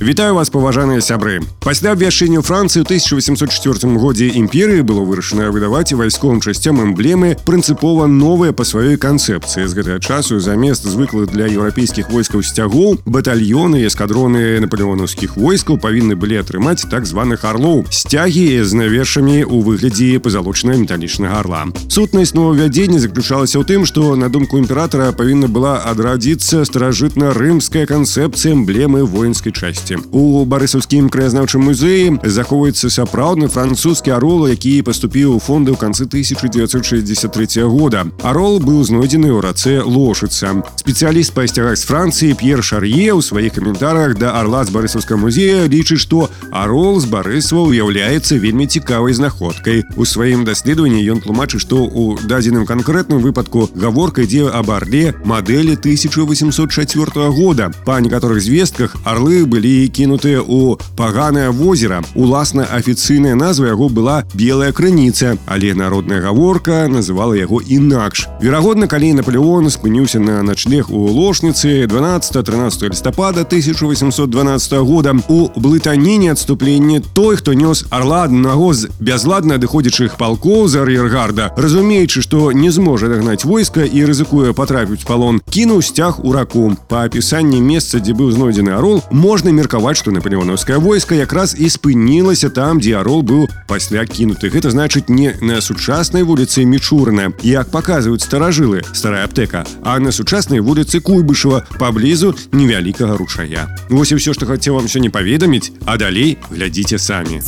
Вітаю вас паважаныя сябры пасля абвяшчэння францыі ў 1804 годзе імперыі было вырашана выдаваць вайсковым часцям эмблемы прынцыпова новыя па сваёй канцэпцыі з гэтага часу замест звыклых для еўрапейскіх войскаў сцягоў батальёны і эскадроны напалеонаўскіх войскаў павінны былі атрымаць так званых арлоў сцягі з навершамі ў выглядзе пазалочнага металічнага арла сутнасць новавядзення заключалася ў тым што на думку імператара павінна была адрадзіцца старажытна-рымская канцэпцыя эмблемы воінскай часці часці у барысаўскім краязнаўчым музеі захоўваецца сапраўдны французскі арол які паступіў у фонды ў канцы 1963 года арол быў знойдзены ў рацэ лошыца спецыяліст па сцягах з францыі п'ер шар'е ў сваіх каментарах да арла з барысаўска музея лічыць што арол з барысва уяўляецца вельмі цікавай знаходкай у сваім даследаванні ён тлумачыць што у дадзеным канкрэтным выпадку гаворка ідзе аб арле мадэлі 1804 года па некаторых звестках арлы былі кінутыя ў паганае возера уласна афіцыйная назва яго была белая крыніца але народная гаворка называла яго інакш верагодна калі наполеон спыніўся на начлег у лошніцы 12-13 лістапада 1812 года у блытаніне адступленне той хто нёс орла аднаго з бязладна адыходзячых палкоў за ар'ергарда разумеючы што не зможа дагнаць войска і рызыкуе патрапіць палон кінуў сцяг у раку па апісанні месца дзе быў знойдзены арол можна мер меркаваць што наполеонаўскае войска якраз і спынілася там дзе арол быў пасля кінуты гэта значыць не на сучаснай вуліцы мічурна як паказваюць старажылы старая аптэка а на сучаснай вуліцы куйбышева паблізу невялікага ручая Вось і ўсё што хацеў вам сёння паведаміць а далей глядзіце самі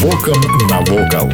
Вокам навокал.